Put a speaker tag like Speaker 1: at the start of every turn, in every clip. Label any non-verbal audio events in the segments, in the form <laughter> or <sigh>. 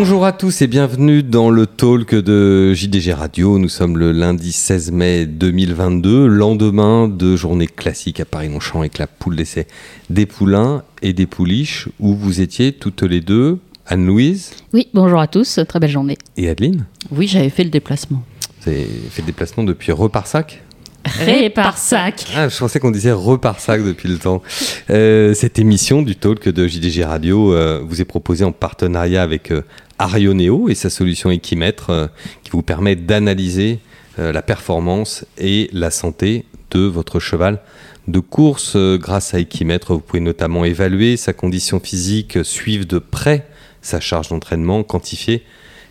Speaker 1: Bonjour à tous et bienvenue dans le talk de JDG Radio. Nous sommes le lundi 16 mai 2022, lendemain de journée classique à Paris-Longchamp avec la poule d'essai des poulains et des pouliches où vous étiez toutes les deux. Anne-Louise
Speaker 2: Oui, bonjour à tous, très belle journée.
Speaker 1: Et Adeline
Speaker 3: Oui, j'avais fait le déplacement.
Speaker 1: Vous avez fait le déplacement depuis Reparsac?
Speaker 2: Réparsac.
Speaker 1: Ah, je pensais qu'on disait Reparsac depuis le temps. Euh, cette émission du talk de JDG Radio euh, vous est proposée en partenariat avec euh, Arioneo et sa solution Equimètre euh, qui vous permet d'analyser euh, la performance et la santé de votre cheval de course. Euh, grâce à Equimètre, vous pouvez notamment évaluer sa condition physique, suivre de près sa charge d'entraînement, quantifier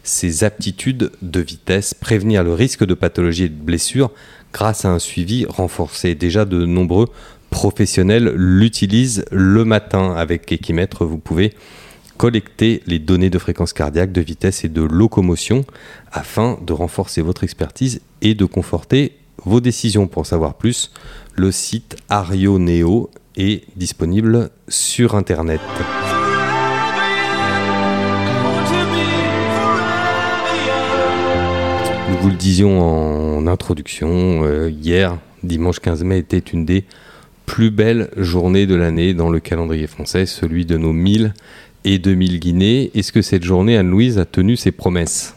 Speaker 1: ses aptitudes de vitesse, prévenir le risque de pathologie et de blessure grâce à un suivi renforcé. Déjà de nombreux professionnels l'utilisent le matin avec Equimètre. Vous pouvez collecter les données de fréquence cardiaque, de vitesse et de locomotion afin de renforcer votre expertise et de conforter vos décisions. Pour en savoir plus, le site Arioneo est disponible sur Internet. Nous vous le disions en introduction, euh, hier, dimanche 15 mai, était une des plus belles journées de l'année dans le calendrier français, celui de nos 1000 et 2000 Guinées. Est-ce que cette journée, Anne-Louise, a tenu ses promesses?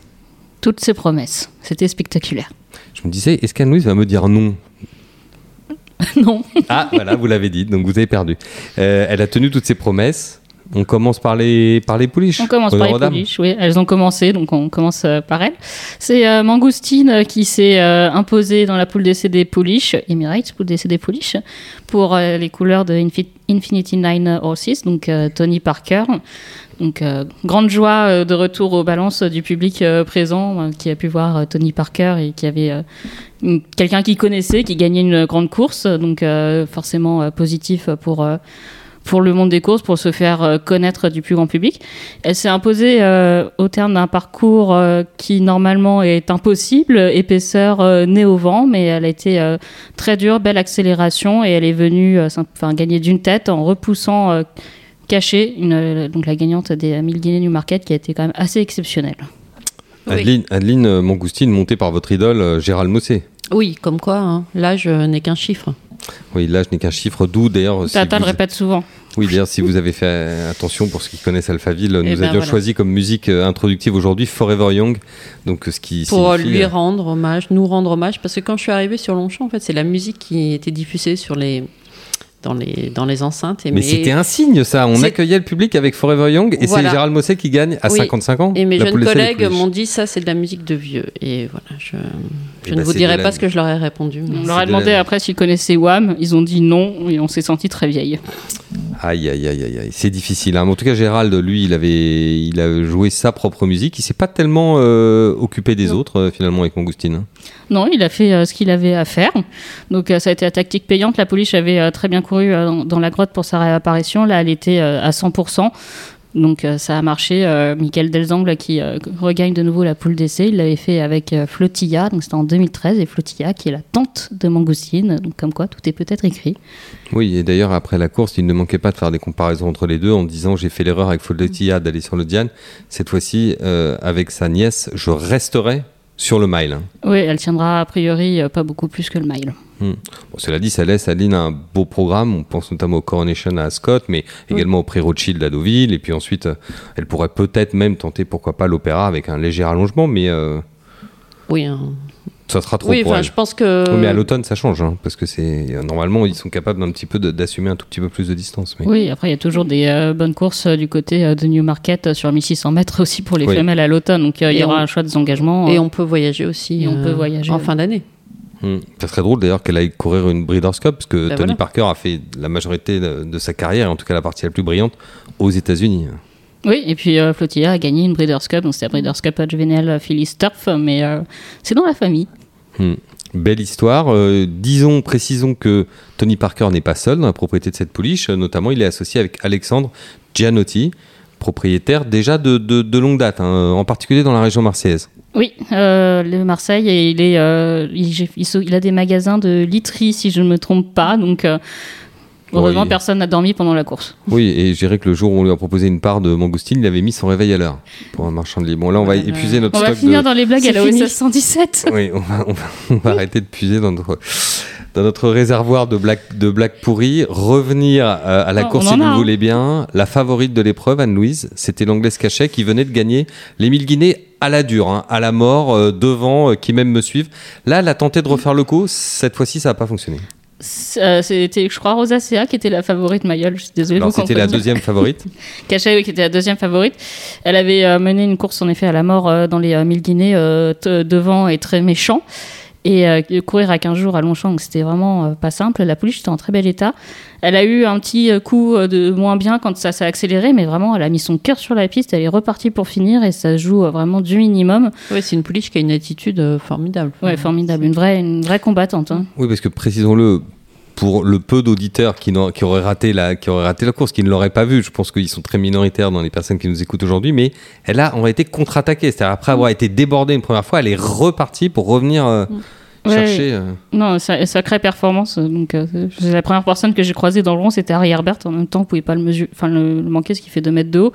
Speaker 2: Toutes ces promesses, c'était spectaculaire.
Speaker 1: Je me disais, est-ce qu'Anne-Louise va me dire non? <laughs>
Speaker 2: Non.
Speaker 1: Ah, voilà, vous l'avez dit, donc vous avez perdu. Euh, elle a tenu toutes ses promesses. On commence par les, par les pouliches.
Speaker 2: On commence par les pouliches, oui. Elles ont commencé, donc on commence euh, par elles. C'est euh, Mangoustine euh, qui s'est euh, imposée dans la poule d'essai des pouliches, Emirates, poule d'essai des pouliches, pour euh, les couleurs de Infi- Infinity Nine Horses, donc Tony Parker. Donc, grande joie de retour aux balances du public présent qui a pu voir Tony Parker et qui avait quelqu'un qui connaissait, qui gagnait une grande course. Donc, forcément positif pour, pour le monde des courses, pour se faire euh, connaître du plus grand public. Elle s'est imposée euh, au terme d'un parcours euh, qui normalement est impossible, épaisseur euh, nez au vent, mais elle a été euh, très dure, belle accélération et elle est venue euh, enfin, gagner d'une tête en repoussant euh, caché une, donc la gagnante des 1000 Guinées New Market qui a été quand même assez exceptionnelle.
Speaker 1: Adeline, Adeline Mangoustine, montée par votre idole Gérald Mossé.
Speaker 3: Oui, comme quoi, hein, l'âge n'est qu'un chiffre.
Speaker 1: Oui, là, je n'ai qu'un chiffre, d'où d'ailleurs. si
Speaker 2: Tata le
Speaker 1: vous-
Speaker 2: répète souvent.
Speaker 1: Oui, d'ailleurs, si vous avez fait attention pour ceux qui connaissent Alphaville, nous
Speaker 2: ben,
Speaker 1: avions
Speaker 2: voilà.
Speaker 1: choisi comme musique euh, introductive aujourd'hui Forever Young, donc ce qui
Speaker 3: Pour
Speaker 1: signifie,
Speaker 3: lui
Speaker 1: euh,
Speaker 3: rendre hommage, nous rendre hommage, parce que quand je suis arrivée sur Longchamp, en fait, c'est la musique qui était diffusée sur les, dans, les, dans les enceintes. Et
Speaker 1: Mais c'était un signe, ça. On accueillait le public avec Forever Young, et
Speaker 3: Voilà.
Speaker 1: c'est Gérald Mossé qui gagne à
Speaker 3: Oui.
Speaker 1: 55 ans.
Speaker 3: Et mes jeunes collègues m'ont dit ça, c'est de la musique de vieux. Et voilà, je, je
Speaker 1: Eh
Speaker 3: ne
Speaker 1: ben,
Speaker 3: vous dirai pas
Speaker 1: la-
Speaker 3: ce que je leur ai répondu.
Speaker 2: On leur a
Speaker 1: de
Speaker 2: demandé
Speaker 1: la-
Speaker 2: après s'ils connaissaient Wham, ils ont dit non et on s'est senti très vieille.
Speaker 1: Aïe, aïe, aïe, aïe, aïe. C'est difficile. hein. En tout cas, Gérald, lui, il avait, il a joué sa propre musique. Il s'est pas tellement euh, occupé des
Speaker 2: Non.
Speaker 1: autres, euh, finalement, avec Mangoustine. hein.
Speaker 2: Non, il a fait euh, ce qu'il avait à faire. Donc euh, ça a été la tactique payante. La police avait euh, très bien couru euh, dans, dans la grotte pour sa réapparition. Là, elle était euh, à 100%. Donc euh, ça a marché. Euh, Michael Delzangle qui euh, regagne de nouveau la poule d'essai. Il l'avait fait avec Flotilla. Donc c'était en 2013. Et Flotilla qui est la tante de Mangoustine. Donc comme quoi, tout est peut-être écrit.
Speaker 1: Oui, et d'ailleurs, après la course, il ne manquait pas de faire des comparaisons entre les deux en disant j'ai fait l'erreur avec Foldetilla d'aller sur le Diane. Cette fois-ci, avec sa nièce, je resterai sur le mile. hein.
Speaker 2: Oui, elle tiendra a priori euh, pas beaucoup plus que le mile.
Speaker 1: Bon, cela dit, ça laisse Adeline un beau programme. On pense notamment au Coronation à Scott, mais également au prix Rothschild à Deauville. Et puis ensuite, euh, elle pourrait peut-être même tenter, pourquoi pas, l'opéra avec un léger allongement, mais euh,
Speaker 3: Oui, hein.
Speaker 1: Ça sera trop
Speaker 3: oui
Speaker 1: pour elle.
Speaker 3: je pense que.
Speaker 1: Oui, mais à l'automne, ça change, hein, parce que c'est normalement ils sont capables d'un petit peu d'assumer un tout petit peu plus de distance. Mais...
Speaker 2: Oui, après il y a toujours des euh, bonnes courses euh, du côté euh, de Newmarket euh, sur 1600 mètres <laughs> aussi pour les
Speaker 1: Oui.
Speaker 2: femelles à l'automne. Donc euh, il y aura
Speaker 3: on-
Speaker 2: un choix des engagements.
Speaker 3: Et
Speaker 2: euh,
Speaker 3: on peut voyager aussi
Speaker 2: Et on peut voyager,
Speaker 3: en fin d'année.
Speaker 1: Hmm. Ça serait drôle d'ailleurs qu'elle aille courir une Breeders' Cup, parce que
Speaker 3: Bah
Speaker 1: Tony
Speaker 3: voilà.
Speaker 1: Parker a fait la majorité de, de sa carrière, en tout cas la partie la plus brillante, aux États-Unis.
Speaker 2: Oui, et puis euh, Flotilla a gagné une Breeders' Cup, donc c'était la Breeders' Cup Juvenile Phillies Turf, mais euh, c'est dans la famille.
Speaker 1: Hmm. Belle histoire. Euh, disons, précisons que Tony Parker n'est pas seul dans la propriété de cette pouliche. Euh, Notamment, il est associé avec Alexandre Gianotti, propriétaire déjà de, longue date, hein, en particulier dans la région marseillaise.
Speaker 2: Oui, euh, le Marseille, il, il, a des magasins de literie, si je ne me trompe pas, donc Heureusement,
Speaker 1: Oui.
Speaker 2: personne n'a dormi pendant la course.
Speaker 1: Oui, et je dirais que le jour où on lui a proposé une part de mangoustine, il avait mis son réveil à l'heure pour un marchand de livres. Bon, là, on va épuiser notre
Speaker 2: On va
Speaker 1: stock
Speaker 2: finir
Speaker 1: de.
Speaker 2: dans les blagues à la
Speaker 3: fini.
Speaker 2: OSS <laughs> 117.
Speaker 1: Oui, on va, on va- on va arrêter de puiser dans notre, dans notre réservoir de blagues, de pourries. Revenir euh, à la
Speaker 2: Oh,
Speaker 1: course,
Speaker 2: on
Speaker 1: si vous
Speaker 2: a, hein.
Speaker 1: voulez bien. La favorite de l'épreuve, Anne-Louise, c'était l'anglaise Cachet qui venait de gagner les 1000 guinées à la dure, hein, à la mort, euh, devant, euh, qui même me suivent. Là, elle a tenté de refaire le coup. Cette fois-ci, ça n'a pas fonctionné.
Speaker 2: Euh, C'était, je crois, Rosacea qui était la favorite Mayol. Je suis désolée. vous
Speaker 1: c'était la deuxième favorite? <laughs>
Speaker 2: Cachet, oui, qui était la deuxième favorite. Elle avait euh, mené une course, en effet, à la mort euh, dans les 1000 Guinées, devant et très méchant. Et euh, courir à 15 jours à Longchamp, c'était vraiment euh, pas simple. La pouliche était en très bel état. Elle a eu un petit euh, coup de moins bien quand ça s'est accéléré, mais vraiment, elle a mis son cœur sur la piste. Elle est repartie pour finir et ça joue euh, vraiment du minimum.
Speaker 3: Ouais, c'est une pouliche qui a une attitude euh, formidable.
Speaker 2: Ouais, formidable. Une vraie, une vraie combattante. hein.
Speaker 1: Oui, parce que précisons-le, pour le peu d'auditeurs qui, auraient raté la, qui auraient raté la course, qui ne l'auraient pas vue, je pense qu'ils sont très minoritaires dans les personnes qui nous écoutent aujourd'hui, mais elle a en été contre-attaquée. C'est-à-dire, après avoir été débordée une première fois, elle est repartie pour revenir euh,
Speaker 2: Ouais.
Speaker 1: chercher. euh,
Speaker 2: Non, sa- sacrée performance. Donc, euh, la première personne que j'ai croisée dans le rond, c'était Harry Herbert. En même temps, on pouvait pas le, mesurer, enfin, le, le manquer, ce qui fait 2 mètres de haut,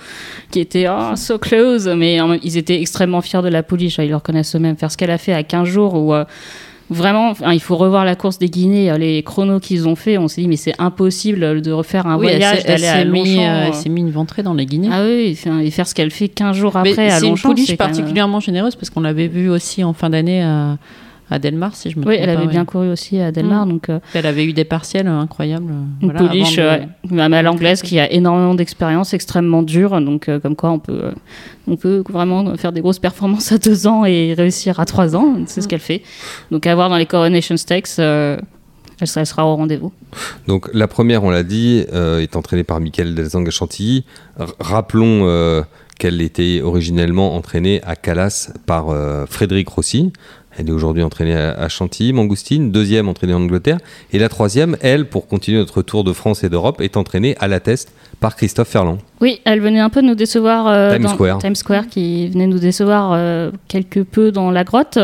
Speaker 2: qui était oh, so close. Mais ils étaient extrêmement fiers de la pouliche. Ils le reconnaissent eux-mêmes. Faire ce qu'elle a fait à 15 jours où. Euh, Vraiment, enfin, il faut revoir la course des Guinées, euh, les chronos qu'ils ont fait. On s'est dit, mais c'est impossible de refaire un
Speaker 3: Oui,
Speaker 2: voyage, d'aller à
Speaker 3: s'est mis,
Speaker 2: Longchamp.
Speaker 3: euh,
Speaker 2: euh.
Speaker 3: elle s'est mis une ventrée dans les Guinées.
Speaker 2: Ah oui, et faire ce qu'elle fait 15 jours
Speaker 3: Mais
Speaker 2: après à
Speaker 3: c'est une
Speaker 2: Longchamp.
Speaker 3: pouliche
Speaker 2: c'est quand même-
Speaker 3: particulièrement généreuse parce qu'on l'avait vu aussi en fin d'année à, à Delmar, si je me
Speaker 2: Oui,
Speaker 3: trompe
Speaker 2: elle
Speaker 3: pas,
Speaker 2: avait
Speaker 3: ouais.
Speaker 2: bien couru aussi à Delmar.
Speaker 3: Mm.
Speaker 2: Donc, euh,
Speaker 3: Elle avait eu des partiels euh, incroyables. euh,
Speaker 2: Une
Speaker 3: voilà,
Speaker 2: pouliche
Speaker 3: avant de-
Speaker 2: ouais, à l'anglaise qui a énormément d'expérience, extrêmement dure. Donc, euh, comme quoi, on peut, euh, on peut vraiment faire des grosses performances à deux ans et réussir à trois ans. C'est ce qu'elle fait. Donc, à voir dans les Coronation Stakes, euh, elle, sera, elle sera au rendez-vous.
Speaker 1: Donc la première, on l'a dit, euh, est entraînée par Michael Delzang à Chantilly. R- rappelons euh, qu'elle était originellement entraînée à Calas par euh, Frédéric Rossi. Elle est aujourd'hui entraînée à, Chantilly, Mangoustine, deuxième entraînée en Angleterre. Et la troisième, elle, pour continuer notre tour de France et d'Europe, est entraînée à la test par Christophe Ferland.
Speaker 2: Oui, elle venait un peu nous décevoir. euh,
Speaker 1: Times
Speaker 2: dans
Speaker 1: Square.
Speaker 2: Times Square, qui venait nous décevoir euh, quelque peu dans la grotte.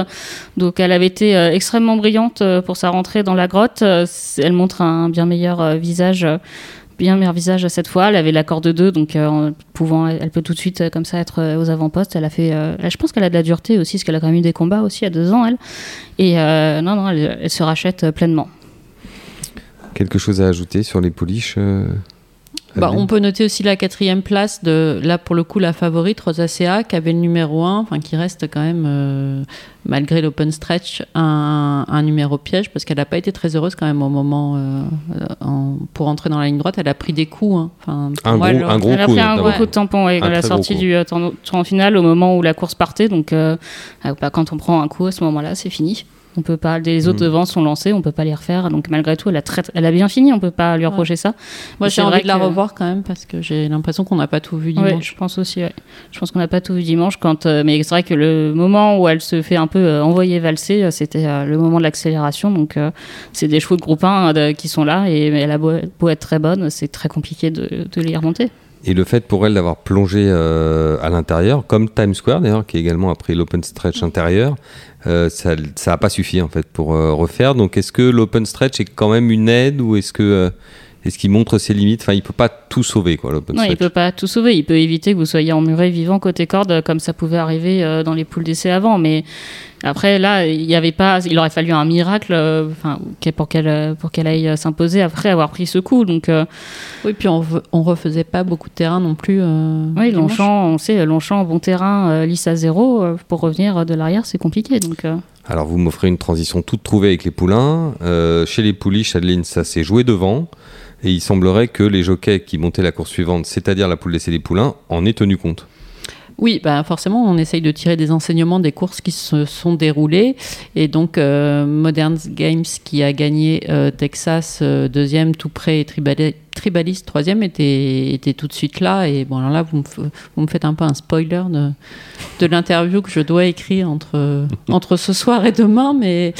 Speaker 2: Donc, elle avait été euh, extrêmement brillante pour sa rentrée dans la grotte. Elle montre un bien meilleur visage. Bien meilleur visage cette fois. Elle avait l'accord de deux, donc euh, pouvant, elle peut tout de suite euh, comme ça être euh, aux avant-postes. Elle a fait, je pense qu'elle a de la dureté aussi, parce qu'elle a quand même eu des combats aussi à deux ans, elle. Et non, non, elle, elle se rachète pleinement.
Speaker 1: Quelque chose à ajouter sur les pouliches euh,
Speaker 3: Bah, on peut noter aussi la quatrième place de, là pour le coup, la favorite, Rosacea, qui avait le numéro 1, enfin qui reste quand même, euh, malgré l'open stretch, un, un numéro piège, parce qu'elle n'a pas été très heureuse quand même au moment, euh, en- pour entrer dans la ligne droite, elle a pris des coups. hein. Enfin,
Speaker 1: Un
Speaker 3: moi,
Speaker 1: gros-
Speaker 3: elle-
Speaker 1: un gros
Speaker 2: elle a
Speaker 1: coup,
Speaker 2: pris un gros coup de tampon ouais, à la sortie du euh, tournoi- tournoi final au moment où la course partait. Donc, euh, bah, quand on prend un coup à ce moment-là, c'est fini. On peut pas. Les autres
Speaker 1: Mhm.
Speaker 2: devant sont lancés, on peut pas les refaire. Donc malgré tout, elle a très, elle a bien fini. On peut pas lui reprocher ça.
Speaker 3: Moi, j'ai envie de la revoir quand même, parce que j'ai l'impression qu'on n'a pas tout vu
Speaker 2: Ouais,
Speaker 3: dimanche.
Speaker 2: je pense aussi. ouais. Je pense qu'on n'a pas tout vu dimanche. Quand, euh, mais c'est vrai que le moment où elle se fait un peu euh, envoyer valser, euh, c'était euh, le moment de l'accélération. Donc euh, c'est des chevaux de groupe 1 euh, de- qui sont là et elle a beau, beau être très bonne, c'est très compliqué de, de les remonter.
Speaker 1: Et le fait pour elle d'avoir plongé euh, à l'intérieur, comme Times Square d'ailleurs, qui également a pris l'open stretch intérieur, euh, ça n'a pas suffi en fait pour euh, refaire. Donc est-ce que l'open stretch est quand même une aide ou est-ce que est-ce qu'il montre ses limites? Enfin, il peut pas tout sauver quoi l'open
Speaker 2: Non, il
Speaker 1: stretch.
Speaker 2: peut pas tout sauver. Il peut éviter que vous soyez emmuré vivant côté corde, comme ça pouvait arriver dans les poules d'essai avant. Mais après, là, il y avait pas. Il aurait fallu un miracle, euh, enfin, qu'elle- pour qu'elle euh, pour qu'elle aille euh, s'imposer après avoir pris ce coup. Donc, euh,
Speaker 3: Oui, puis on, on refaisait pas beaucoup de terrain non plus. euh,
Speaker 2: oui. Longchamp, on sait, Longchamp, bon terrain, euh, lisse à zéro, euh, pour revenir de l'arrière, c'est compliqué. Donc, euh,
Speaker 1: Alors vous m'offrez une transition toute trouvée avec les poulains. Euh, chez les pouliches, Adeline, ça s'est joué devant. Et il semblerait que les jockeys qui montaient la course suivante, c'est-à-dire la poule d'essai des poulains, en aient tenu compte.
Speaker 3: Oui, bah forcément, on essaye de tirer des enseignements des courses qui se sont déroulées. Et donc, euh, Modern Games qui a gagné euh, Texas euh, deuxième tout près et Tribal- Tribaliste, troisième, était, était tout de suite là. Et bon, alors là, vous me, vous me faites un peu un spoiler de, de l'interview que je dois écrire entre, <laughs> entre ce soir et demain. Mais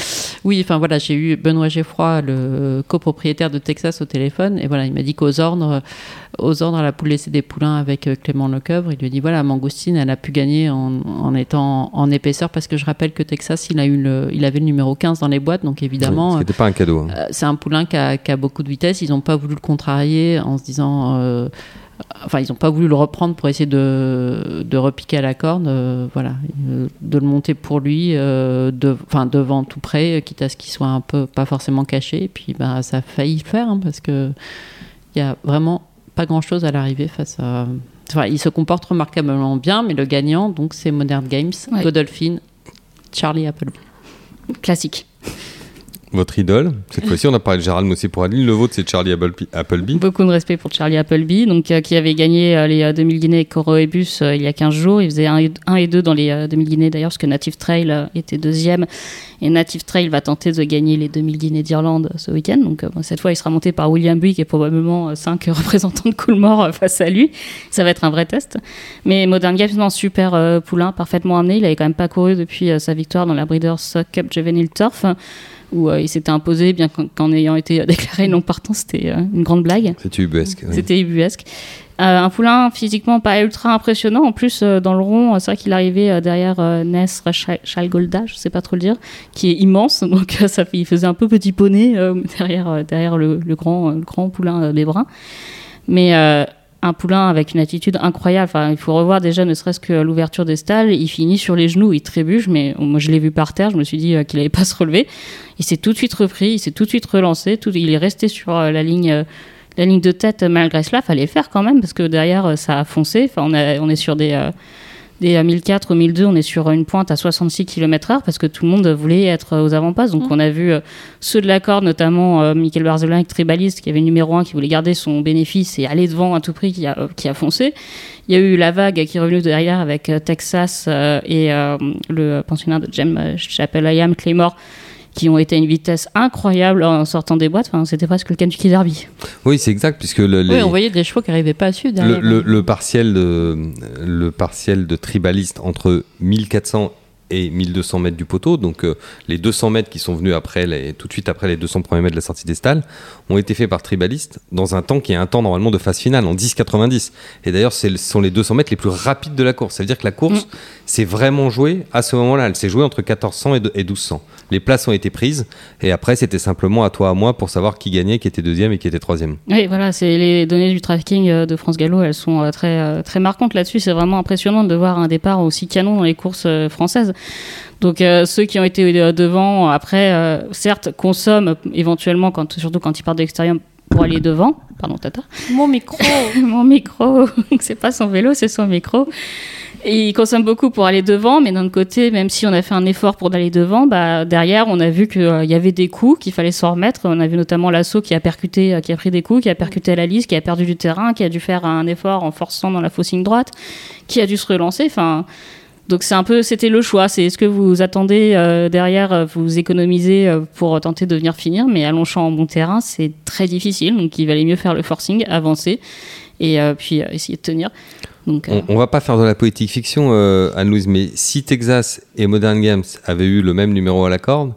Speaker 3: oui, enfin voilà, j'ai eu Benoît Geffroy, le copropriétaire de Texas, au téléphone. Et voilà, il m'a dit qu'aux ordres, aux ordres à la poule laisser des poulains avec euh, Clément Lecoeuvre, il lui a dit voilà, Mangoustine, elle a pu gagner en, en étant en épaisseur parce que je rappelle que Texas, il, a eu le, il avait le numéro 15 dans les boîtes. Donc évidemment.
Speaker 1: Ce n'était pas un cadeau. hein.
Speaker 3: Euh, c'est un poulain qui a, qui a beaucoup de vitesse. Ils n'ont pas voulu le contrarier en se disant. euh, enfin, ils n'ont pas voulu le reprendre pour essayer de, de repiquer à la corde. euh, voilà. Euh, de le monter pour lui, de, enfin, devant tout près, quitte à ce qu'il soit un peu pas forcément caché. Et puis, bah, ça a failli le faire hein, parce que il y a vraiment pas grand chose à l'arrivée face à. Enfin, il se comporte remarquablement bien, mais le gagnant, donc, c'est Modern Games,
Speaker 2: Ouais.
Speaker 3: Godolphin, Charlie Appleby.
Speaker 2: Classique.
Speaker 1: Votre idole, cette fois-ci, on a parlé de Gérald Mossé pour Adeline. Le vôtre, c'est Charlie Appleby.
Speaker 2: Beaucoup de respect pour Charlie Appleby, donc, euh, qui avait gagné euh, les euh, 2000 guinées avec Coroebus euh, il y a 15 jours. Il faisait 1 et, un et 2 dans les euh, 2000 guinées d'ailleurs, parce que Native Trail euh, était deuxième. Et Native Trail va tenter de gagner les 2000 guinées d'Irlande euh, ce week-end. Donc euh, cette fois, il sera monté par William Buick et probablement 5 <laughs> représentants de Coolmore euh, face à lui. Ça va être un vrai test. Mais Modern Games, non, super euh, poulain, parfaitement amené. Il avait quand même pas couru depuis euh, sa victoire dans la Breeders' Cup Juvenile Turf où euh, il s'était imposé, bien qu'en ayant été euh, <laughs> déclaré non partant, c'était euh, une grande blague.
Speaker 1: C'était ubuesque. oui.
Speaker 2: C'était ubuesque. Euh, un poulain physiquement pas ultra impressionnant. En plus, dans le rond, c'est vrai qu'il arrivait derrière Chal- Chalgolda, je sais pas trop le dire, qui est immense. <laughs> Donc, ça, il faisait un peu petit poney <laughs> derrière, derrière le, le grand, le grand poulain des Bruns. Mais un poulain avec une attitude incroyable. Enfin, il faut revoir déjà, ne serait-ce que l'ouverture des stalles. Il finit sur les genoux, il trébuche, mais moi je l'ai vu par terre. Je me suis dit euh, qu'il allait pas <laughs> se relever. Il s'est tout de suite repris, il s'est tout de suite relancé. Il est resté sur euh, la ligne. euh, la ligne de tête, malgré cela, fallait faire quand même parce que derrière ça a foncé. Enfin, on, est sur des, des euh, 1004 ou 1002, on est sur une pointe à 66 km/h parce que tout le monde voulait être aux avant-passes. Donc on a vu euh, ceux de la corde, notamment euh, Michael Barzolin, avec Tribaliste, qui avait le numéro 1, qui voulait garder son bénéfice et aller devant à tout prix, qui a, euh, qui a foncé. Il y a eu la vague qui est revenue derrière avec euh, Texas euh, et euh, le pensionnaire de Jem euh, Chappell-Ayam, Claymore, qui ont été à une vitesse incroyable en sortant des boîtes. Enfin, c'était presque le Kentucky Derby.
Speaker 1: Oui, c'est exact, puisque le, les-
Speaker 3: Oui, on voyait des chevaux qui n'arrivaient pas à suivre
Speaker 1: le,
Speaker 3: derrière.
Speaker 1: le- le partiel de, le partiel de tribaliste entre 1400 et 1200 mètres du poteau, donc euh, les 200 mètres qui sont venus après les, tout de suite après les 200 premiers mètres de la sortie des stalles, ont été faits par tribaliste dans un temps qui est un temps normalement de phase finale, en 10,90. Et d'ailleurs, ce sont les 200 mètres les plus rapides de la course. Ça veut dire que la course s'est vraiment jouée à ce moment-là. Elle s'est jouée entre 1400 et de- et 1200. Les places ont été prises, et après, c'était simplement à toi, à moi, pour savoir qui gagnait, qui était deuxième et qui était troisième.
Speaker 2: Oui, voilà, c'est les données du tracking euh, de France Gallo, elles sont euh, très, très marquantes là-dessus. C'est vraiment impressionnant de voir un départ aussi canon dans les courses françaises. Donc euh, ceux qui ont été euh, devant, après, euh, certes, consomment éventuellement, quand, surtout quand ils partent de l'extérieur, pour aller devant. Pardon, Tata.
Speaker 3: Mon micro <laughs>
Speaker 2: Mon micro, <laughs> c'est pas son vélo, c'est son micro. Et il consomme beaucoup pour aller devant, mais d'un autre côté, même si on a fait un effort pour aller devant, bah, derrière, on a vu qu'il y avait des coups, qu'il fallait s'en remettre. On a vu notamment l'assaut qui a percuté, euh, qui a pris des coups, qui a percuté la liste, qui a perdu du terrain, qui a dû faire un effort en forçant dans la fausse ligne droite, qui a dû se relancer. Enfin, donc c'est un peu, c'était le choix. C'est est-ce que vous attendez euh, derrière, euh, vous économisez euh, pour tenter de venir finir, mais à Longchamp en bon terrain, c'est très difficile. Donc il valait mieux faire le forcing, avancer et euh, puis essayer de tenir. Donc,
Speaker 1: On, on va pas faire de la poétique fiction, Anne-Louise, mais si Texas et Modern Games avaient eu le même numéro à la corde,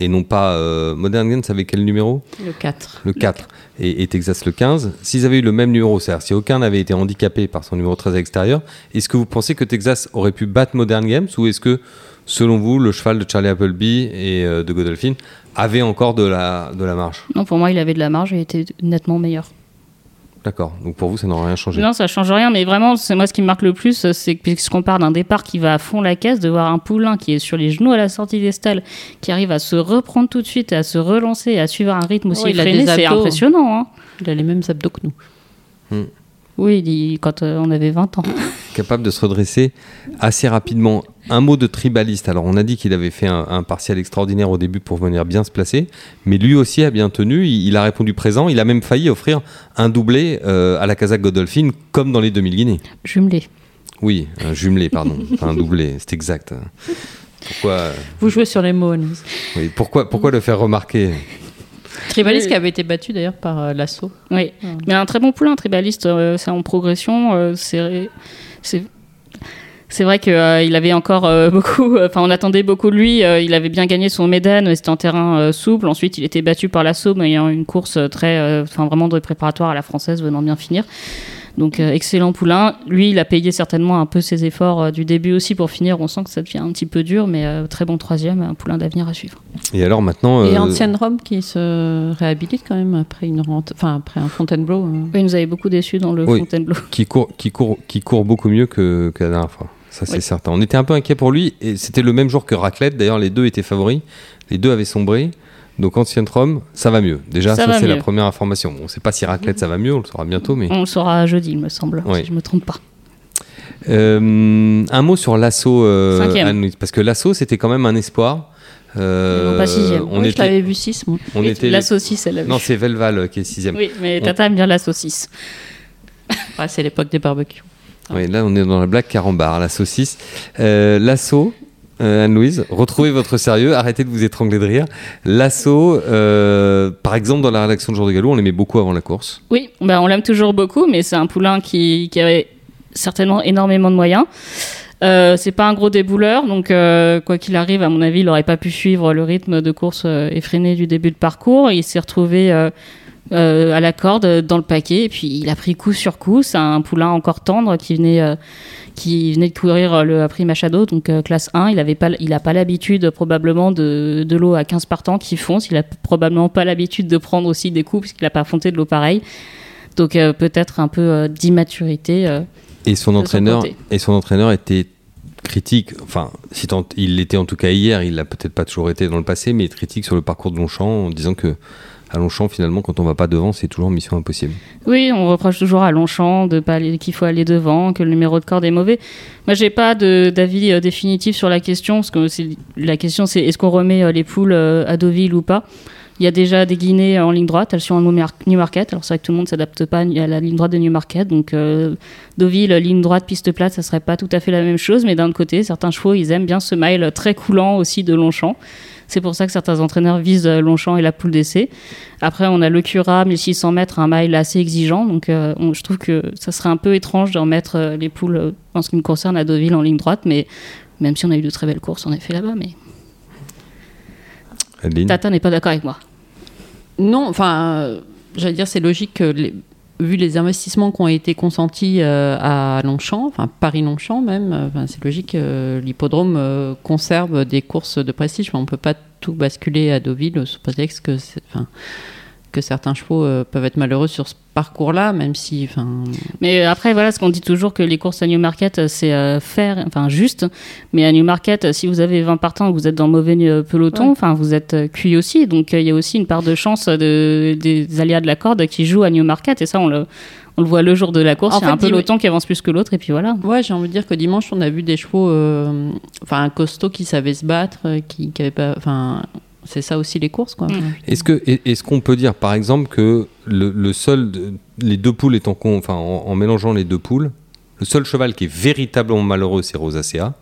Speaker 1: et non pas euh, Modern Games avait quel numéro?
Speaker 3: Le 4.
Speaker 1: Le 4 et, et Texas le 15, s'ils avaient eu le même numéro, c'est-à-dire si aucun n'avait été handicapé par son numéro 13 à l'extérieur, est-ce que vous pensez que Texas aurait pu battre Modern Games ou est-ce que, selon vous, le cheval de Charlie Appleby et euh, de Godolphin avait encore de la, de la marge?
Speaker 2: Non, pour moi, il avait de la marge et était nettement meilleur.
Speaker 1: D'accord, donc pour vous, ça n'aurait rien changé.
Speaker 2: Non, ça change rien, mais vraiment, c'est moi ce qui me marque le plus, c'est que puisqu'on part d'un départ qui va à fond la caisse, de voir un poulain qui est sur les genoux à la sortie des stalles, qui arrive à se reprendre tout de suite, et à se relancer, et à suivre un rythme aussi
Speaker 3: Ouais, il a
Speaker 2: effréné,
Speaker 3: des
Speaker 2: c'est
Speaker 3: abdos.
Speaker 2: impressionnant. hein.
Speaker 3: Il a les mêmes abdos que nous.
Speaker 2: Oui, il quand euh, on avait 20 ans. <laughs>
Speaker 1: capable de se redresser assez rapidement. Un mot de tribaliste. Alors, on a dit qu'il avait fait un, un partiel extraordinaire au début pour venir bien se placer, mais lui aussi a bien tenu. Il, il a répondu présent. Il a même failli offrir un doublé euh, à la Kazakh Godolphin, comme dans les 2000 Guinées.
Speaker 2: Jumelé.
Speaker 1: Oui, un jumelé, pardon, <laughs> pas un doublé, c'est exact. Pourquoi,
Speaker 3: Vous jouez sur les mots, Anne.
Speaker 1: oui, pourquoi, pourquoi le faire remarquer?
Speaker 3: Tribaliste qui avait été battu d'ailleurs par euh, l'assaut.
Speaker 2: Oui, mais un très bon poulain, Tribaliste, euh, c'est en progression. euh, c'est vrai qu'il avait encore euh, <laughs> beaucoup. Enfin, on attendait beaucoup de lui. euh, il avait bien gagné son Médane, c'était en terrain euh, souple. Ensuite, il était battu par l'assaut, mais ayant une course euh, très. euh, Enfin, vraiment de préparatoire à la française, venant bien finir. Donc, euh, excellent poulain. Lui, il a payé certainement un peu ses efforts euh, du début aussi pour finir. On sent que ça devient un petit peu dur, mais euh, très bon troisième, un poulain d'avenir à suivre.
Speaker 1: Et alors maintenant.
Speaker 3: Et Ancienne Rome qui se réhabilite quand même après une rente, enfin après un Fontainebleau. euh.
Speaker 2: Oui, il nous avait beaucoup déçus dans le
Speaker 1: Oui.
Speaker 2: Fontainebleau.
Speaker 1: qui court, qui court, qui court beaucoup mieux que, que la dernière fois. Ça, c'est
Speaker 2: Oui.
Speaker 1: certain. On était un peu inquiet pour lui, et c'était le même jour que Raclette. D'ailleurs, les deux étaient favoris. Les deux avaient sombré. Donc, Ancien Rome, ça va mieux. Déjà,
Speaker 2: Ça
Speaker 1: c'est la première information. On ne sait pas si Raclette, ça va mieux, on le saura bientôt, mais.
Speaker 2: On le saura jeudi, il me semble,
Speaker 1: Oui.
Speaker 2: si je me trompe pas.
Speaker 1: Euh, un mot sur l'assaut, euh, parce que l'assaut, c'était quand même un espoir. Euh,
Speaker 2: Non, pas sixième.
Speaker 1: On
Speaker 3: Oui, je
Speaker 1: était,
Speaker 3: l'avais vu 6 moi.
Speaker 1: on était
Speaker 2: La saucisse, elle.
Speaker 1: Non, c'est Velval euh, qui est sixième.
Speaker 2: Oui, mais
Speaker 1: On-
Speaker 2: Tata aime bien la saucisse.
Speaker 3: Ouais, c'est l'époque des barbecues.
Speaker 1: Oui, là, on est dans la blague carambar, la saucisse. Euh, L'assaut, euh, Anne-Louise, retrouvez votre sérieux, arrêtez de vous étrangler de rire. L'assaut, euh, par exemple, dans la rédaction de Jour de Galop, on l'aimait beaucoup avant la course.
Speaker 2: Oui, ben on l'aime toujours beaucoup, mais c'est un poulain qui, avait certainement énormément de moyens. Euh, c'est pas un gros débouleur, donc euh, quoi qu'il arrive, à mon avis, il n'aurait pas pu suivre le rythme de course effréné du début de parcours. Il s'est retrouvé euh, à la corde euh, dans le paquet, et puis il a pris coup sur coup. C'est un poulain encore tendre qui venait, euh, qui venait de courir le prix Machado, donc euh, classe 1. Il avait pas, il a pas l'habitude probablement de, de l'eau à 15 partants qui fonce. Il a probablement pas l'habitude de prendre aussi des coups puisqu'il n'a pas affronté de l'eau pareille. Donc peut-être un peu d'immaturité.
Speaker 1: Et son entraîneur, et son entraîneur était critique, enfin, si il l'était en tout cas hier, il l'a peut-être pas toujours été dans le passé, mais critique sur le parcours de Longchamp en disant que à Longchamp, finalement, quand on va pas devant, c'est toujours mission impossible.
Speaker 2: Oui, on reproche toujours à Longchamp de pas qu'il faut aller devant, que le numéro de corde est mauvais. Moi, j'ai pas d'avis euh, définitif sur la question, parce que la question c'est est-ce qu'on remet euh, les poules euh, à Deauville ou pas? Il y a déjà des Guinées en ligne droite, elles sont en New Newmarket. Alors c'est vrai que tout le monde s'adapte pas à la ligne droite de Newmarket, donc Deauville, ligne droite, piste plate, ça serait pas tout à fait la même chose, mais d'un côté, certains chevaux, ils aiment bien ce mile très coulant aussi de Longchamp. C'est pour ça que certains entraîneurs visent euh, Longchamp et la poule d'essai. Après, on a le Cura, 1600 mètres, un mile assez exigeant. Donc, euh, on- je trouve que ça serait un peu étrange d'en mettre euh, les poules, en ce qui me concerne, à Deauville en ligne droite. Mais même si on a eu de très belles courses, en effet, là-bas. Mais
Speaker 1: Adeline
Speaker 2: Tata n'est pas d'accord avec moi.
Speaker 3: Non, enfin, euh, j'allais dire, c'est logique que, les- vu les investissements qui ont été consentis euh, à Longchamp, enfin Paris-Longchamp même, euh, c'est logique que l'hippodrome euh, conserve des courses de prestige. Enfin, on ne peut pas tout basculer à Deauville sous prétexte que, c'est- enfin, que certains chevaux euh, peuvent être malheureux sur ce parcours-là, même si,
Speaker 2: Mais après, voilà, ce qu'on dit toujours que les courses à Newmarket, euh, c'est euh, faire, enfin juste. Mais à Newmarket, euh, si vous avez 20 partants, vous êtes dans mauvais euh, peloton,
Speaker 3: Ouais.
Speaker 2: enfin, vous êtes euh, cuit aussi. Donc, euh, il y a aussi une part de chance euh, de, des aléas de la corde qui jouent à Newmarket. Et ça, on le, on le voit le jour de la course. Il y a un peloton qui avance plus que l'autre, et puis voilà.
Speaker 3: Ouais, j'ai envie de dire que dimanche, on a vu des chevaux, euh, enfin, un costaud qui savait se battre, euh, qui, qui avait pas, enfin, c'est ça aussi les courses, quoi.
Speaker 2: Mm.
Speaker 1: Est-ce que est-ce qu'on peut dire par exemple que le, le seul de- les deux poules étant con, enfin en, en mélangeant les deux poules, le seul cheval qui est véritablement malheureux c'est Rosacea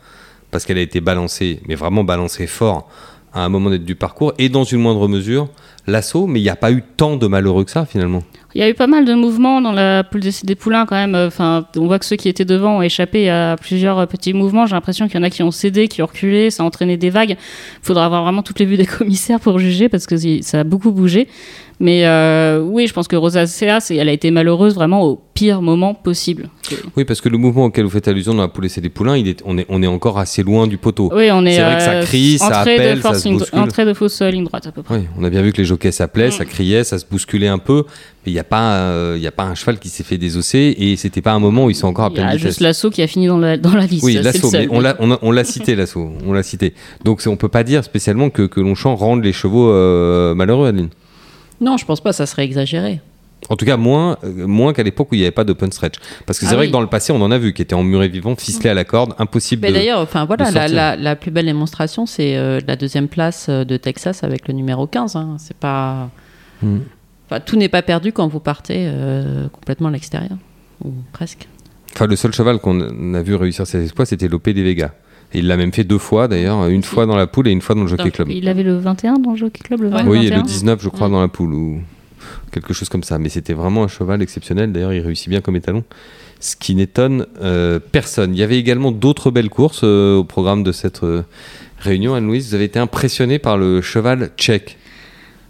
Speaker 1: parce qu'elle a été balancée, mais vraiment balancée fort à un moment du parcours et dans une moindre mesure l'assaut, mais il n'y a pas eu tant de malheureux que ça finalement.
Speaker 2: Il y a eu pas mal de mouvements dans la poule des, poulains quand même. Enfin, on voit que ceux qui étaient devant ont échappé à plusieurs euh, petits mouvements. J'ai l'impression qu'il y en a qui ont cédé, qui ont reculé, ça a entraîné des vagues. Il faudra avoir vraiment toutes les vues des <laughs> commissaires pour juger parce que ça a beaucoup bougé. Mais euh, oui, je pense que Rosacea, c'est- elle a été malheureuse vraiment au pire moment possible.
Speaker 1: Oui, parce que le mouvement auquel vous faites allusion dans la poule et des poulains, il est, on, est, on est encore assez loin du poteau.
Speaker 2: Oui, on est.
Speaker 1: C'est vrai que ça
Speaker 2: euh,
Speaker 1: crie, ça appelle, ça se
Speaker 2: ligne-
Speaker 1: bouscule.
Speaker 2: entrée de fausse euh, ligne droite à peu près.
Speaker 1: Oui, on a bien vu que les jockeys s'appelaient,
Speaker 2: Mm.
Speaker 1: ça criait, ça se bousculait un peu, mais il n'y a, pas, euh, il y a pas un cheval qui s'est fait désosser et c'était pas un moment où ils sont encore à
Speaker 2: Il y
Speaker 1: pleine
Speaker 2: a
Speaker 1: vitesse.
Speaker 2: juste l'assaut qui a fini dans la, dans la liste.
Speaker 1: Oui,
Speaker 2: c'est
Speaker 1: l'assaut, mais on l'a, on a- on l'a cité, l'assaut. On l'a cité. Donc, c'est- on peut pas dire spécialement que, que Longchamp rende les chevaux euh, malheureux, Adeline?
Speaker 3: Non, je pense pas, ça serait exagéré.
Speaker 1: En tout cas, moins, euh, moins qu'à l'époque où il n'y avait pas d'open stretch. Parce que c'est
Speaker 2: Ah
Speaker 1: vrai
Speaker 2: oui.
Speaker 1: que dans le passé, on en a vu qui étaient emmurés vivants, ficelés à la corde, impossible
Speaker 3: Mais
Speaker 1: de.
Speaker 3: d'ailleurs, enfin voilà, la, la- la plus belle démonstration, c'est euh, la deuxième place euh, de Texas avec le numéro 15. hein. C'est pas.
Speaker 1: Hmm.
Speaker 3: Enfin, tout n'est pas perdu quand vous partez euh, complètement à l'extérieur. Ou presque.
Speaker 1: Enfin, le seul cheval qu'on a vu réussir ses exploits, c'était Lopé des Vega. Et il l'a même fait deux fois d'ailleurs, une fois dans la poule et une fois dans le Jockey Club.
Speaker 2: Il avait le 21 dans le Jockey Club, le 20, le
Speaker 1: Oui, et le
Speaker 2: 21.
Speaker 1: 19, je crois, dans la poule ou quelque chose comme ça. Mais c'était vraiment un cheval exceptionnel. D'ailleurs, il réussit bien comme étalon, ce qui n'étonne euh, personne. Il y avait également d'autres belles courses euh, au programme de cette euh, réunion. Anne-Louise, vous avez été impressionnée par le cheval tchèque,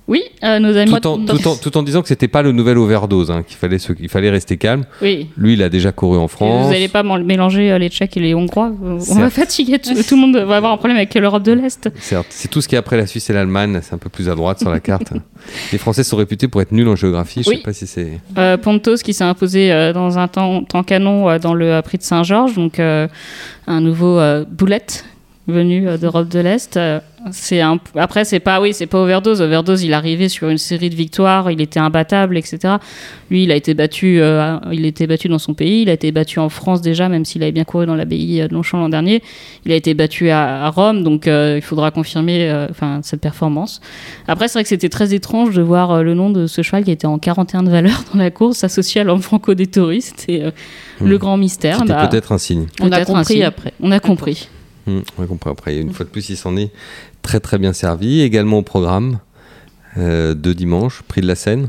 Speaker 2: Oui, euh, nos amis.
Speaker 1: tout en, tout, en, tout en disant que c'était pas le nouvel overdose, hein, qu'il fallait, se- qu'il fallait rester calme.
Speaker 2: Oui.
Speaker 1: Lui, il a déjà couru en France.
Speaker 2: Vous n'allez pas mélanger euh, les Tchèques et les Hongrois. On
Speaker 1: Certes.
Speaker 2: va fatiguer. Tout, tout le monde va avoir un problème avec l'Europe de l'Est.
Speaker 1: Certes, c'est tout ce qui est après la Suisse et l'Allemagne, c'est un peu plus à droite sur la carte. <laughs> Les Français sont réputés pour être nuls en géographie, je
Speaker 2: Oui.
Speaker 1: sais pas si c'est...
Speaker 2: Euh, Pontos qui s'est imposé euh, dans un temps, temps canon dans le prix de Saint-Georges, donc un nouveau boulette venu d'Europe de l'Est. Euh, c'est un... Après, c'est pas, oui, c'est pas overdose. Overdose, il arrivait sur une série de victoires, il était imbattable, etc. Lui, il a été battu, euh, il été battu dans son pays, il a été battu en France déjà, même s'il avait bien couru dans l'abbaye de Longchamp l'an dernier. Il a été battu à, à Rome, donc euh, il faudra confirmer euh, enfin, cette performance. Après, c'est vrai que c'était très étrange de voir euh, le nom de ce cheval qui était en 41 de valeur dans la course, associé à l'homme franco des touristes. C'était euh,
Speaker 1: Hmm.
Speaker 2: le grand mystère.
Speaker 1: C'était
Speaker 2: Bah,
Speaker 1: peut-être un signe.
Speaker 3: On a compris après.
Speaker 2: On a compris.
Speaker 1: Hmm, on a compris après. Une fois de plus, il s'en est très très bien servi. Également au programme euh, de dimanche, prix de la Seine.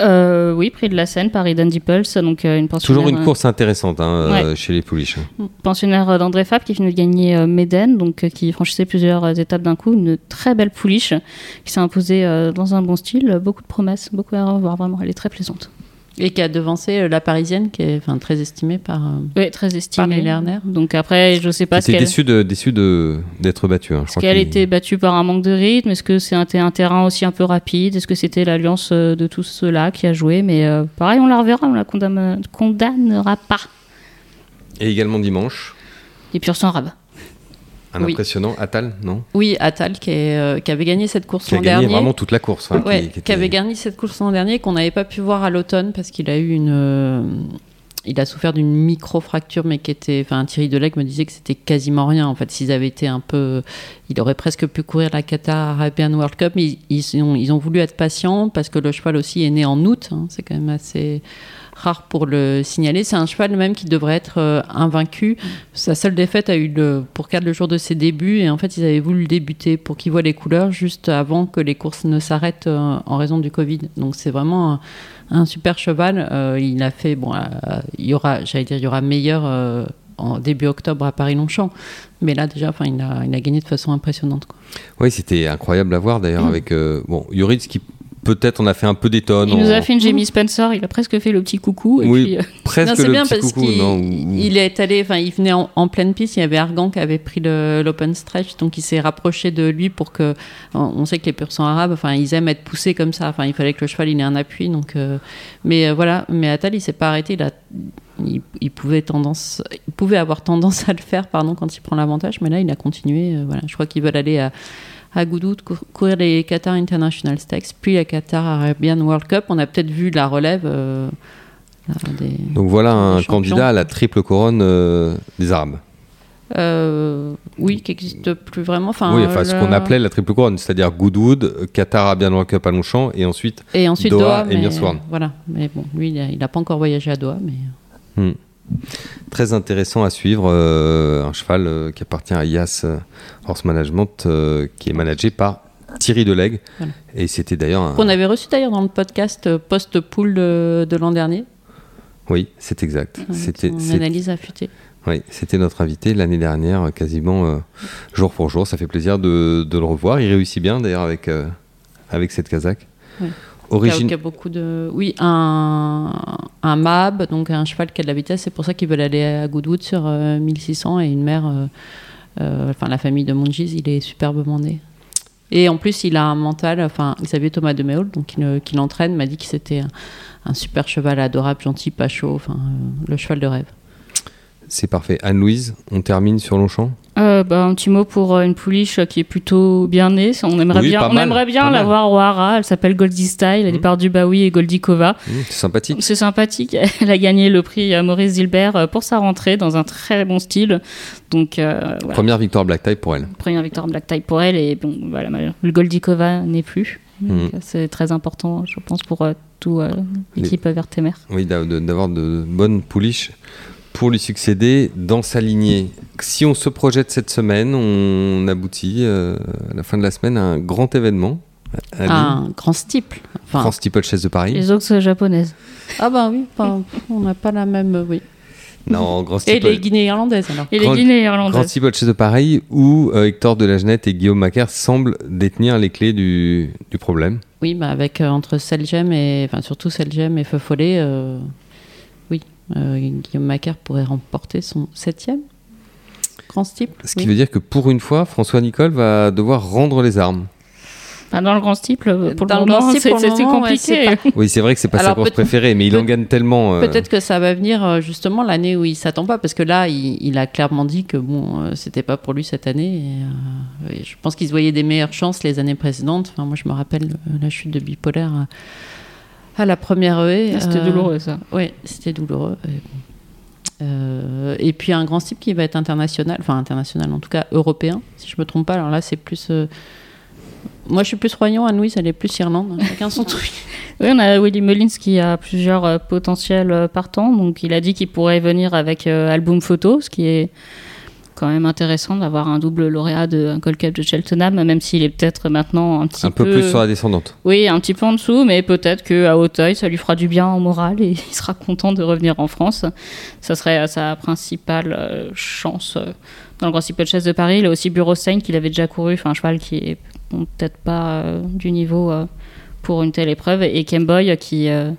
Speaker 2: Euh, oui, prix de la Seine, Paris Dundee Pulse, donc euh, une pensionnaire,
Speaker 1: Toujours une course intéressante hein, chez les pouliches.
Speaker 2: pensionnaire d'André Fab qui venait de gagner Médène, donc qui franchissait plusieurs étapes d'un coup. Une très belle pouliche qui s'est imposée dans un bon style. Beaucoup de promesses, beaucoup à revoir, vraiment. Elle est très plaisante.
Speaker 3: Et qui a devancé euh, la parisienne, qui est enfin, très estimée par. euh,
Speaker 2: Oui, très estimée.
Speaker 3: les Lerner.
Speaker 2: Donc après, je sais pas ce qu'elle.
Speaker 1: déçu de déçu de d'être battu. hein.
Speaker 2: Est-ce qu'elle
Speaker 1: qu'il-
Speaker 2: était battue par un manque de rythme? Est-ce que c'était un terrain aussi un peu rapide? Est-ce que c'était l'alliance euh, de tous ceux-là qui a joué? Mais euh, pareil, on la reverra, on la condamne- condamnera pas.
Speaker 1: Et également dimanche,
Speaker 2: Et pur sang rab.
Speaker 1: Un
Speaker 3: Oui.
Speaker 1: impressionnant Atal, non
Speaker 3: Oui, qui, est, euh, qui avait gagné cette course
Speaker 1: Qui a
Speaker 3: l'an
Speaker 1: gagné
Speaker 3: dernier.
Speaker 1: vraiment toute la course. hein,
Speaker 3: Ouais,
Speaker 1: qui- qui
Speaker 3: qui, avait gagné cette course l'an dernier qu'on n'avait pas pu voir à l'automne parce qu'il a eu une. euh, il a souffert d'une micro-fracture, mais qui était. Enfin, Thierry Delec me disait que c'était quasiment rien. En fait, s'ils avaient été un peu. Il aurait presque pu courir la Qatar Arabian World Cup, mais ils, ils ont, ils ont voulu être patients parce que le cheval aussi est né en août. hein. c'est quand même assez rare pour le signaler. C'est un cheval même qui devrait être euh, invaincu. Sa seule défaite a eu le, pour cadre le jour de ses débuts et en fait ils avaient voulu le débuter pour qu'il voit les couleurs juste avant que les courses ne s'arrêtent euh, en raison du Covid. Donc c'est vraiment un, un super cheval. Euh, il a fait bon, il y aura, j'allais dire, il y aura meilleur en début octobre à Paris-Longchamp, mais là déjà, il a, il a gagné de façon impressionnante. Quoi.
Speaker 1: Oui, c'était incroyable à voir d'ailleurs
Speaker 2: Mm.
Speaker 1: avec bon Yoritz qui peut-être on a fait un peu d'étonne.
Speaker 2: Il nous a fait une Jamie Spencer, il a presque fait le petit coucou. Et
Speaker 1: Oui.
Speaker 2: puis, euh, <laughs>
Speaker 1: presque
Speaker 3: Non, c'est
Speaker 1: le
Speaker 3: bien
Speaker 1: petit
Speaker 3: parce
Speaker 1: coucou,
Speaker 3: qu'il
Speaker 1: non ou-
Speaker 3: il est allé, enfin, il venait en, en pleine piste. Il y avait Argan qui avait pris le- l'open stretch, donc il s'est rapproché de lui pour que. On, sait que les pur arabes, enfin, ils aiment être poussés comme ça. Enfin, il fallait que le cheval il ait un appui, donc. euh, mais euh, voilà, mais Attal il s'est pas arrêté. Il a, il, il pouvait tendance, il pouvait avoir tendance à le faire, pardon, quand il prend l'avantage, mais là il a continué. euh, voilà, je crois qu'ils veulent aller à à Goudoud, cou- courir les Qatar International Stakes, puis la Qatar Arabian World Cup. On a peut-être vu la relève euh, des,
Speaker 1: Donc voilà un candidat à la triple couronne euh, des Arabes.
Speaker 3: Euh, oui, qui n'existe plus vraiment. Enfin,
Speaker 1: oui, enfin ce qu'on appelait la triple couronne, c'est-à-dire Goodwood, Qatar Arabian World Cup à Longchamp et ensuite
Speaker 3: Et ensuite
Speaker 1: Doha
Speaker 3: Doha,
Speaker 1: et
Speaker 3: mais,
Speaker 1: Meerswan.
Speaker 3: Voilà, mais bon, lui, il n'a pas encore voyagé à Doha, mais
Speaker 1: très intéressant à suivre. euh, un cheval euh, qui appartient à Yas euh, Horse Management qui est managé par Thierry Delegue.
Speaker 3: Voilà.
Speaker 1: Et c'était d'ailleurs un...
Speaker 3: qu'on avait reçu d'ailleurs dans le podcast post-pool de, de l'an dernier.
Speaker 1: Oui, c'est exact. C'était c'est-
Speaker 3: analyse affûtée.
Speaker 1: oui, c'était notre invité l'année dernière, quasiment euh, jour pour jour. Ça fait plaisir de, de le revoir. Il réussit bien d'ailleurs avec, euh, avec cette Kazakh.
Speaker 3: Oui.
Speaker 1: Origine...
Speaker 3: A, beaucoup de. Oui, un, un MAB, donc un cheval qui a de la vitesse. C'est pour ça qu'ils veulent aller à Goodwood sur euh, 1600 et une mère. euh, euh, enfin, la famille de Mongiz, il est superbement né. Et en plus, il a un mental. Enfin, Xavier Thomas de Méol, donc qui, le- qui l'entraîne, m'a dit que c'était un, un super cheval adorable, gentil, pas chaud. Enfin, euh, le cheval de rêve.
Speaker 1: C'est parfait. Anne-Louise, on termine sur Longchamp?
Speaker 2: Euh, bah, un petit mot pour euh, une pouliche qui est plutôt bien née. On aimerait
Speaker 1: Oui,
Speaker 2: bien, on
Speaker 1: mal,
Speaker 2: aimerait bien la voir au Hara. Elle s'appelle Goldie Style. Elle est
Speaker 1: Mhm.
Speaker 2: par Dubaoui et Goldikova.
Speaker 1: Mmh, C'est sympathique.
Speaker 2: C'est sympathique. <laughs> Elle a gagné le prix euh, Maurice Zilbert euh, pour sa rentrée dans un très bon style. Donc, voilà.
Speaker 1: Première victoire black tie pour elle.
Speaker 2: première victoire Black Tie pour elle. Et bon, voilà, le Goldikova n'est plus. Euh, C'est très important, je pense, pour tout euh, l'équipe Vertemer.
Speaker 1: Oui, d'a- de- d'avoir de bonnes pouliches pour lui succéder. Dans sa lignée, si on se projette cette semaine, on aboutit euh, à la fin de la semaine à un grand événement.
Speaker 3: Un grand steeple. Enfin,
Speaker 1: Grand Steeple Chess de Paris.
Speaker 2: Les ox japonaises.
Speaker 3: Ah bah oui, on n'a pas la même, euh, oui.
Speaker 1: Non, Grand
Speaker 3: Et
Speaker 1: Steeple.
Speaker 3: les Guinées irlandaises alors.
Speaker 2: Et les
Speaker 1: Grand-
Speaker 2: Guinées
Speaker 1: Grand
Speaker 2: irlandaises.
Speaker 1: Steeple Chess de Paris où euh, Hector Delagenette et Guillaume Macaire semblent détenir les clés du, du problème.
Speaker 3: Oui, bah avec euh, entre Selgem et enfin surtout Selgem et Feu Follet, Guillaume Macaire pourrait remporter son septième grand steeple.
Speaker 1: Ce
Speaker 3: oui.
Speaker 1: qui veut dire que pour une fois, François Nicole va devoir rendre les armes.
Speaker 2: Enfin, dans le grand steeple, pour
Speaker 3: Dans
Speaker 2: le moment, c'est
Speaker 3: ouais,
Speaker 2: compliqué.
Speaker 1: Oui, c'est vrai que c'est pas sa course préférée, mais il en gagne tellement. euh,
Speaker 3: Peut-être que ça va venir euh, justement l'année où il s'attend pas, parce que là, il, il a clairement dit que bon, euh, c'était pas pour lui cette année. Et, euh, et je pense qu'il se voyait des meilleures chances les années précédentes. Enfin, moi, je me rappelle euh, la chute de bipolaire à la première haie.
Speaker 2: Ah, C'était
Speaker 3: euh,
Speaker 2: douloureux, ça.
Speaker 3: Oui, c'était douloureux. Et. Euh, et puis un grand type qui va être international, enfin international en tout cas européen, si je me trompe pas. Alors là, c'est plus. euh, Moi, je suis plus Royan, Anne-Louise, elle est plus Irlande. Chacun son truc. <laughs>
Speaker 2: Oui, on a Willy Mullins qui a plusieurs potentiels partants. Donc, il a dit qu'il pourrait venir avec euh, album photo, ce qui est quand même intéressant d'avoir un double lauréat de un Gold Cup de Cheltenham, même s'il est peut-être maintenant un petit
Speaker 1: un peu plus sur la descendante.
Speaker 2: Oui, un petit peu en dessous, mais peut-être qu'à Hauteuil, ça lui fera du bien en moral et <laughs> il sera content de revenir en France. Ça serait euh, sa principale euh, chance euh, dans le Grand Steeple Chess de Paris. Il a aussi Bureau Saint qu'il avait déjà couru, enfin un cheval qui est bon, peut-être pas euh, du niveau euh, pour une telle épreuve. Et Kemboy qui... euh,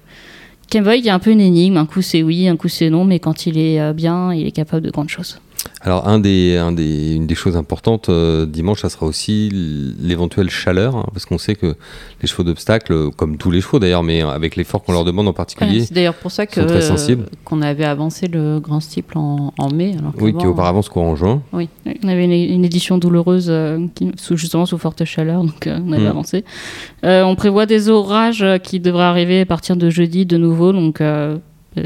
Speaker 2: Kemboy qui est un peu une énigme, un coup c'est oui, un coup c'est non, mais quand il est euh, bien, il est capable de grandes choses.
Speaker 1: Alors, un des, un des, une des choses importantes euh, dimanche, ça sera aussi l'éventuelle chaleur, hein, parce qu'on sait que les chevaux d'obstacle, comme tous les chevaux d'ailleurs, mais avec l'effort qu'on leur demande en particulier,
Speaker 3: C'est d'ailleurs pour ça que euh, qu'on avait avancé le grand steeple en, en mai. Alors
Speaker 1: oui, qui auparavant se court en juin.
Speaker 2: On avait une, une édition douloureuse, euh, qui, sous, justement sous forte chaleur, donc euh, on avait
Speaker 1: Mm.
Speaker 2: avancé. On prévoit des orages qui devraient arriver à partir de jeudi de nouveau, donc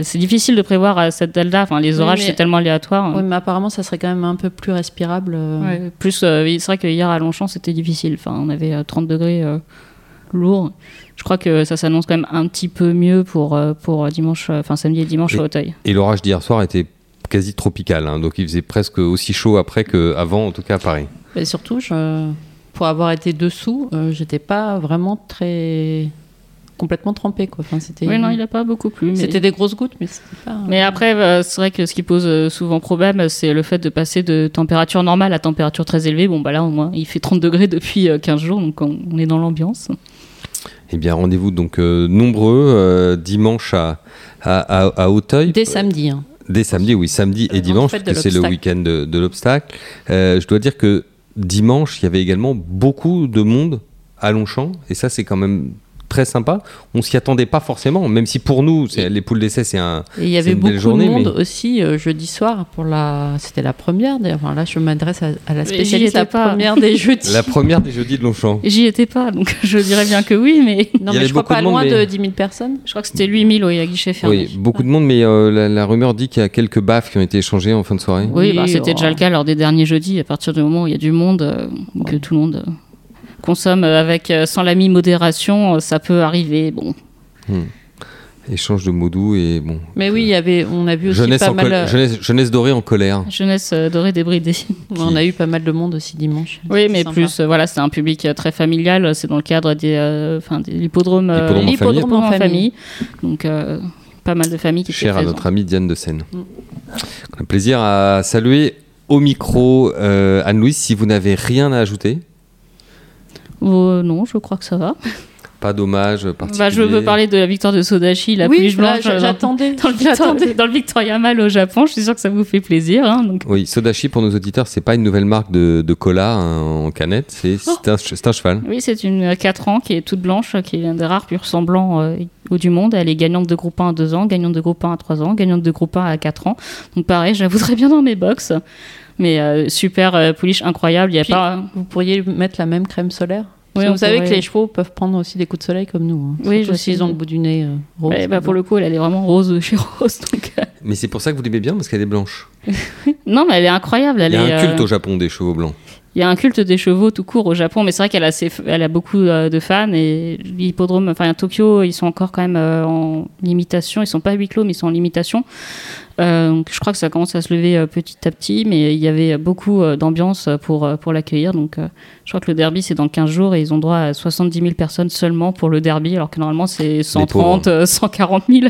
Speaker 2: c'est difficile de prévoir à cette date-là. Enfin, les orages,
Speaker 3: mais-
Speaker 2: c'est tellement aléatoire.
Speaker 3: Oui, mais apparemment, ça serait quand même un peu plus respirable. euh.
Speaker 2: Ouais, plus, euh, oui, c'est vrai que hier à Longchamp, c'était difficile. Enfin, on avait euh, 30 degrés euh, lourd. Je crois que ça s'annonce quand même un petit peu mieux pour, euh, pour dimanche, euh, enfin samedi et dimanche
Speaker 1: Et-
Speaker 2: à Auteuil.
Speaker 1: Et l'orage d'hier soir était quasi tropical, hein, donc il faisait presque aussi chaud après qu'avant, en tout cas à Paris.
Speaker 3: Et surtout, je- pour avoir été dessous, euh, j'étais pas vraiment très complètement trempée. Quoi. Enfin, c'était
Speaker 2: Oui, non, il n'a pas beaucoup plu. Mais...
Speaker 3: c'était des grosses gouttes, mais c'était pas.
Speaker 2: Mais après, euh, c'est vrai que ce qui pose euh, souvent problème, c'est le fait de passer de température normale à température très élevée. Bon, bah là, au moins, il fait 30 degrés depuis euh, 15 jours, donc on, est dans l'ambiance.
Speaker 1: Eh bien, rendez-vous donc euh, nombreux euh, dimanche à, à, à, à Auteuil.
Speaker 3: Dès samedi. hein.
Speaker 1: Dès samedi, oui, samedi et dimanche, parce que c'est le week-end de, de l'obstacle. Euh, je dois dire que dimanche, il y avait également beaucoup de monde à Longchamp, et ça, c'est quand même très sympa. On s'y attendait pas forcément, même si pour nous, c'est- les poules d'essai, c'est un.
Speaker 3: Et il y avait beaucoup
Speaker 1: journée,
Speaker 3: de monde
Speaker 1: mais-
Speaker 3: aussi euh, jeudi soir pour la. C'était la première. D'ailleurs, Enfin, là, je m'adresse à, à la spécialiste. La
Speaker 2: étais pas.
Speaker 3: première des jeudis.
Speaker 1: La première des jeudis de Longchamp.
Speaker 2: J'y étais pas, donc <laughs> je dirais bien que oui, mais
Speaker 3: Non, mais
Speaker 1: avait
Speaker 3: je crois pas
Speaker 1: de monde,
Speaker 3: loin
Speaker 1: mais-
Speaker 3: de 10 000 personnes.
Speaker 2: je crois que c'était 8000 oui, à guichet fermé.
Speaker 1: Oui, beaucoup de monde, mais euh, la, la rumeur dit qu'il y a quelques baffes qui ont été échangées en fin de soirée.
Speaker 2: Oui,
Speaker 3: Oui,
Speaker 2: bah, c'était
Speaker 3: oh.
Speaker 2: déjà le cas lors des derniers jeudis. À partir du moment où il y a du monde, euh, que tout le monde euh, consomme avec euh, sans la mi-modération, euh, ça peut arriver. Bon,
Speaker 1: Échange de mots doux et bon.
Speaker 3: Mais oui, il y avait, on a vu aussi
Speaker 1: Jeunesse,
Speaker 3: pas
Speaker 1: en
Speaker 3: mal.
Speaker 1: col- jeunesse, jeunesse dorée en colère.
Speaker 2: jeunesse euh, dorée débridée. <laughs>
Speaker 3: On a eu pas mal de monde aussi dimanche.
Speaker 2: Oui, mais
Speaker 3: sympa.
Speaker 2: plus, euh, voilà, c'est un public euh, très familial. C'est dans le cadre des, euh, enfin, des l'hippodrome, euh,
Speaker 1: L'hippodrome en
Speaker 2: l'hippodrome
Speaker 3: famille.
Speaker 2: en
Speaker 3: famille.
Speaker 2: Donc, euh, pas mal de familles qui
Speaker 1: Cher à notre amie Diane de Seine.
Speaker 3: Mm.
Speaker 1: On a plaisir à saluer au micro euh, Anne-Louise. Si vous n'avez rien à ajouter,
Speaker 2: Euh, non, je crois que ça va.
Speaker 1: Pas d'hommage particulier.
Speaker 2: Bah, je veux parler de la victoire de Sodashi, la
Speaker 3: oui,
Speaker 2: pouliche
Speaker 3: là,
Speaker 2: blanche. euh,
Speaker 3: j'attendais.
Speaker 2: dans, le dans Victoria Mall au Japon, je suis sûre que ça vous fait plaisir. hein, donc.
Speaker 1: Oui, Sodashi pour nos auditeurs, c'est pas une nouvelle marque de, de cola hein, en canette, c'est
Speaker 2: Oh.
Speaker 1: c'est un, cheval.
Speaker 2: Oui, c'est une euh, 4 ans qui est toute blanche, qui est un des rares pur semblants euh, au du monde. Elle est gagnante de groupe 1 à 2 ans, gagnante de groupe 1 à 3 ans, gagnante de groupe 1 à 4 ans. Donc pareil, je la voudrais bien dans mes box. Mais euh, super euh, pouliche incroyable. Il y a
Speaker 3: Puis-
Speaker 2: pas.
Speaker 3: Vous pourriez mettre la même crème solaire?
Speaker 2: Oui,
Speaker 3: Vous savez
Speaker 2: pourrait.
Speaker 3: que les chevaux peuvent prendre aussi des coups de soleil comme nous. hein.
Speaker 2: Oui,
Speaker 3: Surtout
Speaker 2: je
Speaker 3: s'ils
Speaker 2: sais.
Speaker 3: ont le bout du nez euh, rose.
Speaker 2: Ouais, bah, pour le coup, elle est vraiment rose de <laughs> chez Rose. donc, euh,
Speaker 1: Mais c'est pour ça que vous l'aimez bien parce qu'elle est blanche. <laughs>
Speaker 2: Non, mais elle est incroyable. Elle
Speaker 1: Il y a
Speaker 2: est,
Speaker 1: un culte
Speaker 2: euh,
Speaker 1: au Japon des chevaux blancs.
Speaker 2: Il y a un culte des chevaux tout court au Japon, mais c'est vrai qu'elle a, elle a beaucoup euh, de fans et l'hippodrome, enfin à Tokyo, ils sont encore quand même euh, en limitation. Ils sont pas huis clos, mais ils sont en limitation. Euh, donc je crois que ça commence à se lever petit à petit, mais il y avait beaucoup d'ambiance pour, pour l'accueillir. Donc je crois que le derby c'est dans 15 jours et ils ont droit à 70 000 personnes seulement pour le derby, alors que normalement c'est 130, 140 000.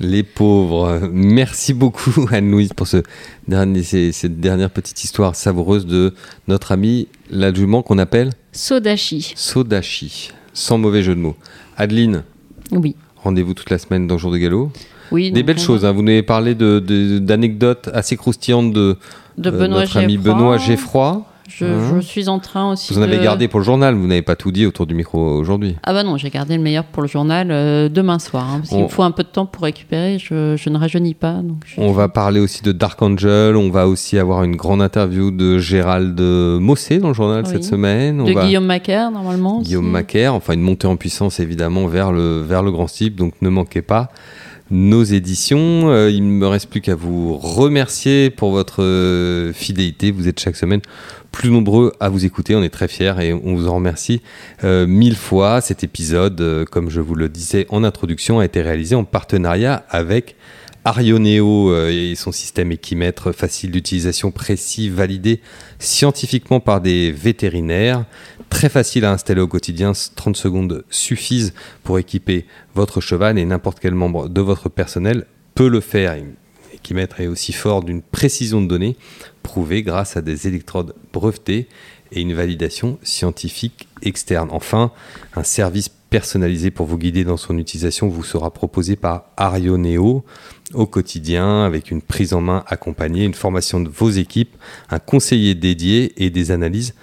Speaker 1: Les pauvres. Merci beaucoup <laughs> Anne-Louise pour ce dernier, cette dernière petite histoire savoureuse de notre ami l'adjumant qu'on appelle
Speaker 2: Sodashi.
Speaker 1: Sodashi, sans mauvais jeu de mots. Adeline.
Speaker 2: Oui.
Speaker 1: Rendez-vous toute la semaine dans Jour de Galop.
Speaker 2: Oui.
Speaker 1: Des belles choses. Hein. Vous nous avez parlé d'anecdotes assez croustillantes de,
Speaker 2: de euh,
Speaker 1: notre ami Benoît Geffroy.
Speaker 2: Je, hein suis en train aussi.
Speaker 1: Vous en avez gardé pour le journal, vous n'avez pas tout dit autour du micro aujourd'hui.
Speaker 2: Ah bah non, j'ai gardé le meilleur pour le journal euh, demain soir. Hein, parce qu'il me faut un peu de temps pour récupérer, je, ne rajeunis pas. Donc
Speaker 1: On va parler aussi de Dark Angel, on va aussi avoir une grande interview de Gérald Mossé dans le journal cette semaine.
Speaker 2: de Guillaume Macaire normalement.
Speaker 1: Guillaume Macaire, enfin une montée en puissance évidemment vers le, vers le grand type, donc ne manquez pas nos éditions. Euh, il ne me reste plus qu'à vous remercier pour votre euh, fidélité. Vous êtes chaque semaine plus nombreux à vous écouter. On est très fiers et on vous en remercie euh, mille fois. Cet épisode, euh, comme je vous le disais en introduction, a été réalisé en partenariat avec Arioneo euh, et son système équimètre facile d'utilisation, précis, validé scientifiquement par des vétérinaires. Très facile à installer au quotidien, 30 secondes suffisent pour équiper votre cheval et n'importe quel membre de votre personnel peut le faire. Est aussi fort d'une précision de données prouvée grâce à des électrodes brevetées et une validation scientifique externe. Enfin, un service personnalisé pour vous guider dans son utilisation vous sera proposé par Arioneo au quotidien avec une prise en main accompagnée, une formation de vos équipes, un conseiller dédié et des analyses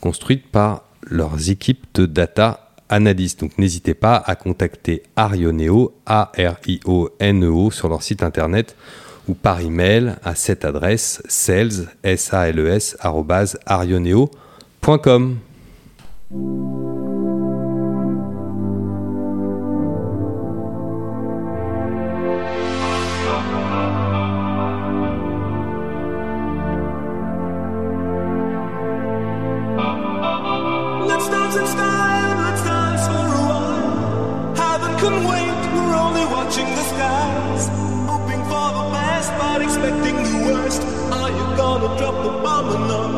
Speaker 1: construites par leurs équipes de data analystes. Donc n'hésitez pas à contacter Arioneo, A-R-I-O-N-E-O, sur leur site internet ou par email à cette adresse sales, s a l e s the bomb enough.